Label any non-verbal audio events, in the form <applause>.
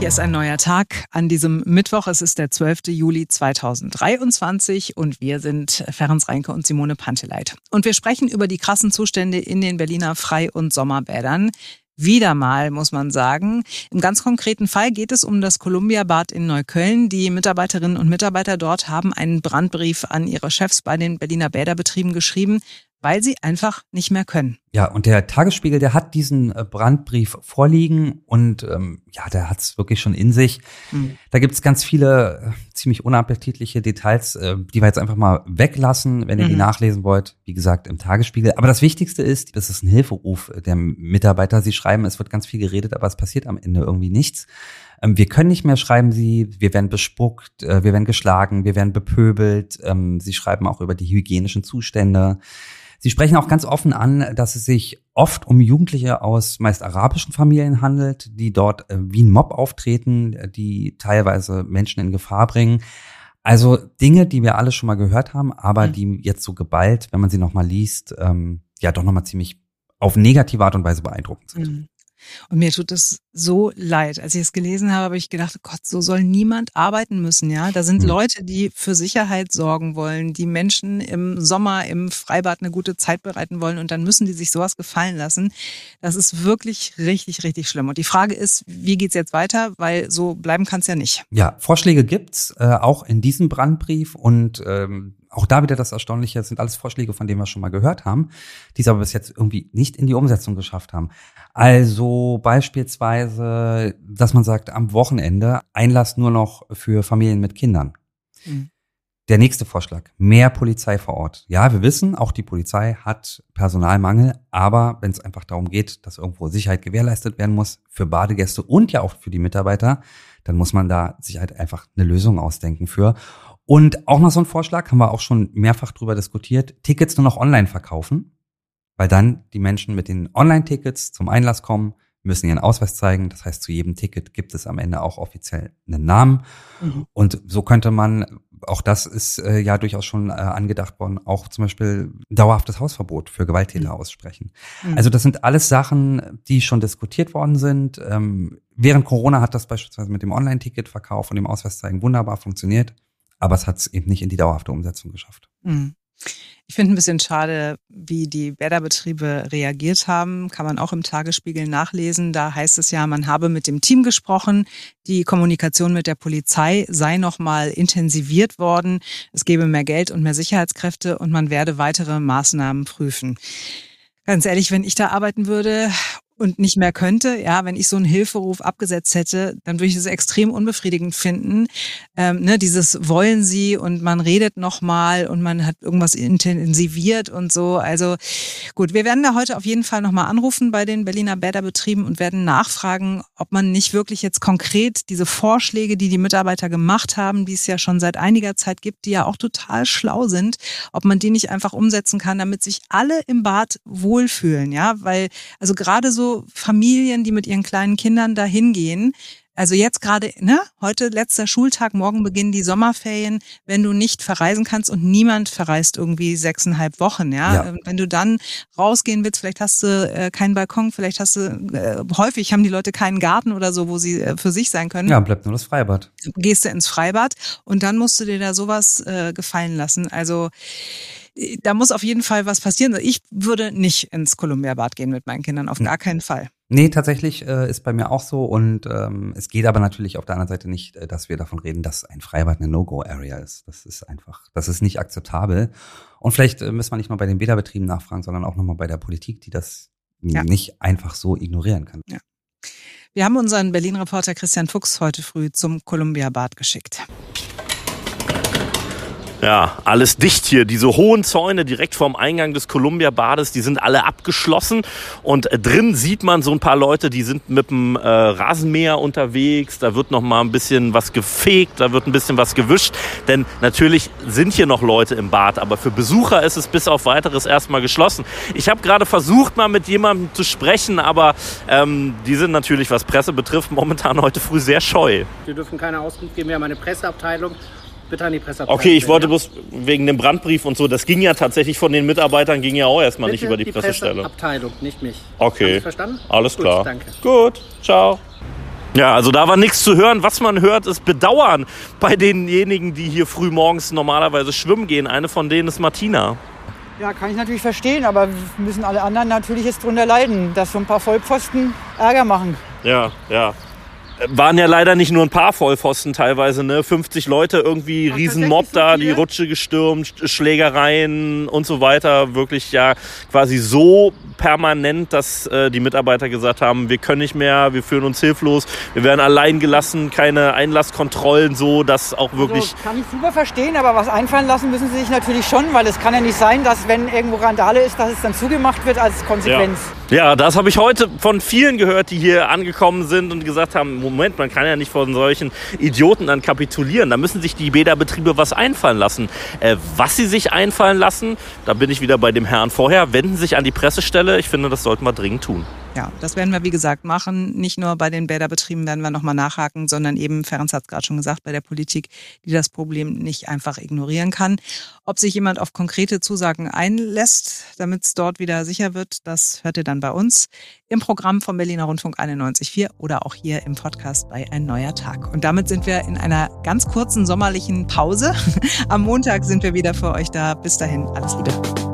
Hier ist ein neuer Tag an diesem Mittwoch. Es ist der 12. Juli 2023 und wir sind Ferenc Reinke und Simone Panteleit. Und wir sprechen über die krassen Zustände in den Berliner Frei- und Sommerbädern. Wieder mal, muss man sagen. Im ganz konkreten Fall geht es um das Columbia Bad in Neukölln. Die Mitarbeiterinnen und Mitarbeiter dort haben einen Brandbrief an ihre Chefs bei den Berliner Bäderbetrieben geschrieben, weil sie einfach nicht mehr können. Ja, und der Tagesspiegel, der hat diesen äh, Brandbrief vorliegen und ähm, ja, der hat es wirklich schon in sich. Mhm. Da gibt's ganz viele äh, ziemlich unappetitliche Details, äh, die wir jetzt einfach mal weglassen, wenn ihr mhm. die nachlesen wollt. Wie gesagt, im Tagesspiegel. Aber das Wichtigste ist, das ist ein Hilferuf der Mitarbeiter. Sie schreiben, es wird ganz viel geredet, aber es passiert am Ende irgendwie nichts. Ähm, wir können nicht mehr, schreiben sie, wir werden bespuckt, äh, wir werden geschlagen, wir werden bepöbelt. Ähm, sie schreiben auch über die hygienischen Zustände. Sie sprechen auch ganz offen an, dass es sich oft um Jugendliche aus meist arabischen Familien handelt, die dort äh, wie ein Mob auftreten, die teilweise Menschen in Gefahr bringen. Also Dinge, die wir alle schon mal gehört haben, aber mhm. die jetzt so geballt, wenn man sie nochmal liest, ähm, ja doch nochmal ziemlich auf negative Art und Weise beeindruckend sind. Mhm. Und mir tut es so leid. Als ich es gelesen habe, habe ich gedacht, Gott, so soll niemand arbeiten müssen, ja. Da sind mhm. Leute, die für Sicherheit sorgen wollen, die Menschen im Sommer im Freibad eine gute Zeit bereiten wollen und dann müssen die sich sowas gefallen lassen. Das ist wirklich richtig, richtig schlimm. Und die Frage ist, wie geht's jetzt weiter? Weil so bleiben kann es ja nicht. Ja, Vorschläge gibt's äh, auch in diesem Brandbrief und ähm, auch da wieder das Erstaunliche, das sind alles Vorschläge, von denen wir schon mal gehört haben, die es aber bis jetzt irgendwie nicht in die Umsetzung geschafft haben. Also beispielsweise, dass man sagt, am Wochenende Einlass nur noch für Familien mit Kindern. Mhm. Der nächste Vorschlag, mehr Polizei vor Ort. Ja, wir wissen, auch die Polizei hat Personalmangel, aber wenn es einfach darum geht, dass irgendwo Sicherheit gewährleistet werden muss für Badegäste und ja auch für die Mitarbeiter, dann muss man da sich halt einfach eine Lösung ausdenken für. Und auch noch so ein Vorschlag, haben wir auch schon mehrfach drüber diskutiert, Tickets nur noch online verkaufen, weil dann die Menschen mit den Online-Tickets zum Einlass kommen, müssen ihren Ausweis zeigen. Das heißt, zu jedem Ticket gibt es am Ende auch offiziell einen Namen. Mhm. Und so könnte man, auch das ist äh, ja durchaus schon äh, angedacht worden, auch zum Beispiel dauerhaftes Hausverbot für Gewalttäter mhm. aussprechen. Mhm. Also das sind alles Sachen, die schon diskutiert worden sind. Ähm, während Corona hat das beispielsweise mit dem Online-Ticket-Verkauf und dem Ausweis zeigen wunderbar funktioniert aber es hat es eben nicht in die dauerhafte Umsetzung geschafft. Mhm. Ich finde ein bisschen schade, wie die Bäderbetriebe reagiert haben. Kann man auch im Tagesspiegel nachlesen. Da heißt es ja, man habe mit dem Team gesprochen. Die Kommunikation mit der Polizei sei nochmal intensiviert worden. Es gebe mehr Geld und mehr Sicherheitskräfte und man werde weitere Maßnahmen prüfen. Ganz ehrlich, wenn ich da arbeiten würde und nicht mehr könnte, ja, wenn ich so einen Hilferuf abgesetzt hätte, dann würde ich es extrem unbefriedigend finden. Ähm, ne, dieses wollen sie und man redet nochmal und man hat irgendwas intensiviert und so. Also gut, wir werden da heute auf jeden Fall nochmal anrufen bei den Berliner Bäderbetrieben und werden nachfragen, ob man nicht wirklich jetzt konkret diese Vorschläge, die die Mitarbeiter gemacht haben, die es ja schon seit einiger Zeit gibt, die ja auch total schlau sind, ob man die nicht einfach umsetzen kann, damit sich alle im Bad wohlfühlen, ja, weil also gerade so Familien, die mit ihren kleinen Kindern da hingehen. Also jetzt gerade, ne, heute letzter Schultag, morgen beginnen die Sommerferien. Wenn du nicht verreisen kannst und niemand verreist irgendwie sechseinhalb Wochen, ja, ja. wenn du dann rausgehen willst, vielleicht hast du äh, keinen Balkon, vielleicht hast du äh, häufig haben die Leute keinen Garten oder so, wo sie äh, für sich sein können. Ja, bleibt nur das Freibad. Gehst du ins Freibad und dann musst du dir da sowas äh, gefallen lassen. Also da muss auf jeden Fall was passieren. Ich würde nicht ins Columbia-Bad gehen mit meinen Kindern, auf hm. gar keinen Fall. Nee, tatsächlich äh, ist bei mir auch so. Und ähm, es geht aber natürlich auf der anderen Seite nicht, äh, dass wir davon reden, dass ein Freibad eine No-Go-Area ist. Das ist einfach, das ist nicht akzeptabel. Und vielleicht äh, müssen wir nicht mal bei den Bäderbetrieben nachfragen, sondern auch nochmal bei der Politik, die das ja. nicht einfach so ignorieren kann. Ja. Wir haben unseren Berlin-Reporter Christian Fuchs heute früh zum Columbia-Bad geschickt. Ja, alles dicht hier. Diese hohen Zäune direkt vorm Eingang des Columbia-Bades, die sind alle abgeschlossen. Und drin sieht man so ein paar Leute, die sind mit dem äh, Rasenmäher unterwegs. Da wird noch mal ein bisschen was gefegt, da wird ein bisschen was gewischt. Denn natürlich sind hier noch Leute im Bad, aber für Besucher ist es bis auf weiteres erstmal geschlossen. Ich habe gerade versucht, mal mit jemandem zu sprechen, aber ähm, die sind natürlich, was Presse betrifft, <laughs> momentan heute früh sehr scheu. Wir dürfen keine Auskunft geben. Wir haben eine Presseabteilung bitte an die Presseabteilung. Okay, ich wollte bloß wegen dem Brandbrief und so, das ging ja tatsächlich von den Mitarbeitern, ging ja auch erstmal bitte nicht über die, die Pressestelle. Presseabteilung, nicht mich. Okay. verstanden? Alles Gut, klar. Danke. Gut, ciao. Ja, also da war nichts zu hören. Was man hört, ist Bedauern bei denjenigen, die hier früh morgens normalerweise schwimmen gehen. Eine von denen ist Martina. Ja, kann ich natürlich verstehen, aber müssen alle anderen natürlich jetzt drunter leiden, dass so ein paar Vollpfosten Ärger machen. Ja, ja waren ja leider nicht nur ein paar Vollpfosten teilweise, ne? 50 Leute irgendwie, Ach, Riesenmob da, die Rutsche gestürmt, Schlägereien und so weiter. Wirklich ja quasi so permanent, dass äh, die Mitarbeiter gesagt haben, wir können nicht mehr, wir fühlen uns hilflos, wir werden allein gelassen, keine Einlasskontrollen, so dass auch wirklich. Also, kann ich super verstehen, aber was einfallen lassen müssen sie sich natürlich schon, weil es kann ja nicht sein, dass wenn irgendwo Randale ist, dass es dann zugemacht wird als Konsequenz. Ja, ja das habe ich heute von vielen gehört, die hier angekommen sind und gesagt haben, Moment, man kann ja nicht von solchen Idioten dann kapitulieren. Da müssen sich die Bäderbetriebe was einfallen lassen. Äh, was sie sich einfallen lassen, da bin ich wieder bei dem Herrn vorher, wenden sich an die Pressestelle. Ich finde, das sollten wir dringend tun. Ja, das werden wir wie gesagt machen. Nicht nur bei den Bäderbetrieben werden wir nochmal nachhaken, sondern eben, Ferenc hat es gerade schon gesagt, bei der Politik, die das Problem nicht einfach ignorieren kann. Ob sich jemand auf konkrete Zusagen einlässt, damit es dort wieder sicher wird, das hört ihr bei uns im Programm vom Berliner Rundfunk 91.4 oder auch hier im Podcast bei Ein neuer Tag. Und damit sind wir in einer ganz kurzen sommerlichen Pause. <laughs> Am Montag sind wir wieder für euch da. Bis dahin, alles Liebe.